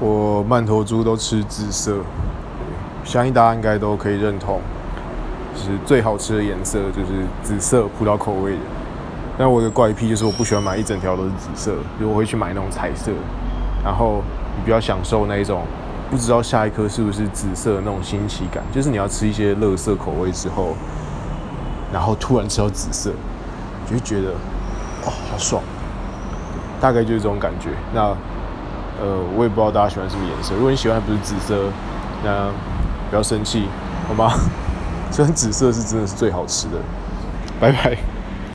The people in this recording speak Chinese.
我馒头猪都吃紫色，相信大家应该都可以认同，就是最好吃的颜色就是紫色葡萄口味的。但我有个怪癖，就是我不喜欢买一整条都是紫色，就我会去买那种彩色，然后你比较享受那一种不知道下一颗是不是紫色的那种新奇感，就是你要吃一些乐色口味之后，然后突然吃到紫色，就觉得哦好爽，大概就是这种感觉。那。呃，我也不知道大家喜欢什么颜色。如果你喜欢不是紫色，那不要生气，好吗？虽然紫色是真的是最好吃的。拜拜。